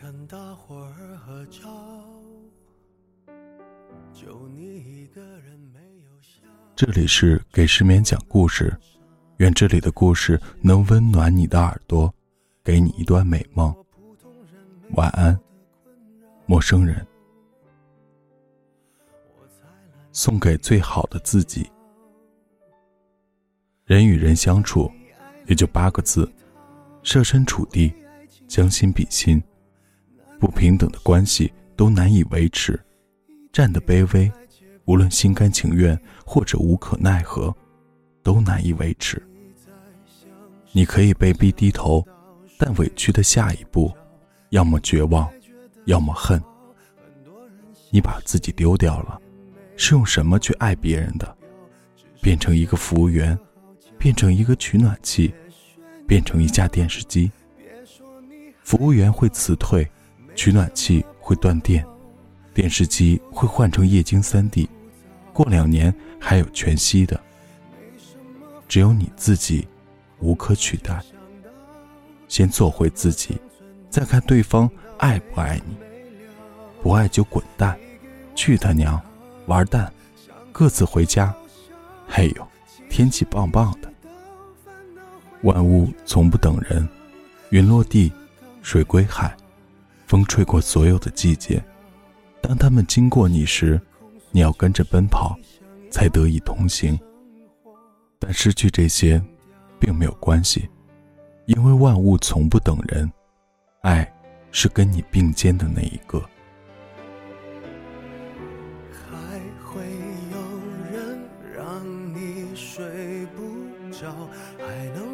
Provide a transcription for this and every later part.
跟大伙儿合照，就你一个人没有笑。这里是给失眠讲故事，愿这里的故事能温暖你的耳朵，给你一段美梦。晚安，陌生人。送给最好的自己。人与人相处，也就八个字：设身处地，将心比心。不平等的关系都难以维持，站得卑微，无论心甘情愿或者无可奈何，都难以维持。你可以被逼低头，但委屈的下一步，要么绝望，要么恨。你把自己丢掉了。是用什么去爱别人的？变成一个服务员，变成一个取暖器，变成一架电视机。服务员会辞退，取暖器会断电，电视机会换成液晶 3D，过两年还有全息的。只有你自己，无可取代。先做回自己，再看对方爱不爱你。不爱就滚蛋，去他娘！玩蛋，各自回家。嘿呦，天气棒棒的。万物从不等人，云落地，水归海，风吹过所有的季节。当他们经过你时，你要跟着奔跑，才得以同行。但失去这些，并没有关系，因为万物从不等人，爱是跟你并肩的那一个。还能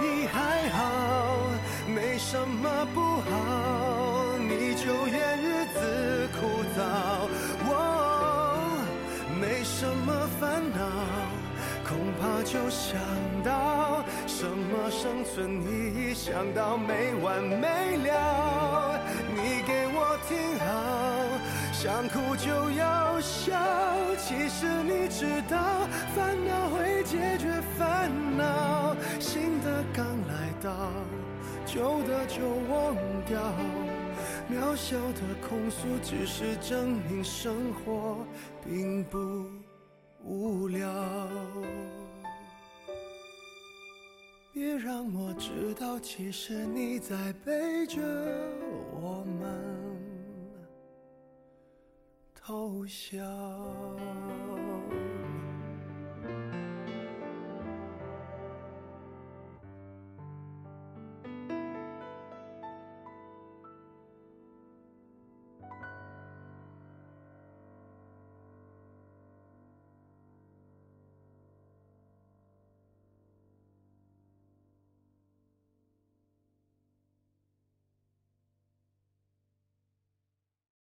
你还好，没什么不好，你就怨日子枯燥。我没什么烦恼，恐怕就想到什么生存意义，想到没完没了。你给我听好，想哭就要笑。其实你知道，烦恼会解决烦恼，新的刚来到。旧的就忘掉，渺小的控诉只是证明生活并不无聊。别让我知道，其实你在背着我好笑。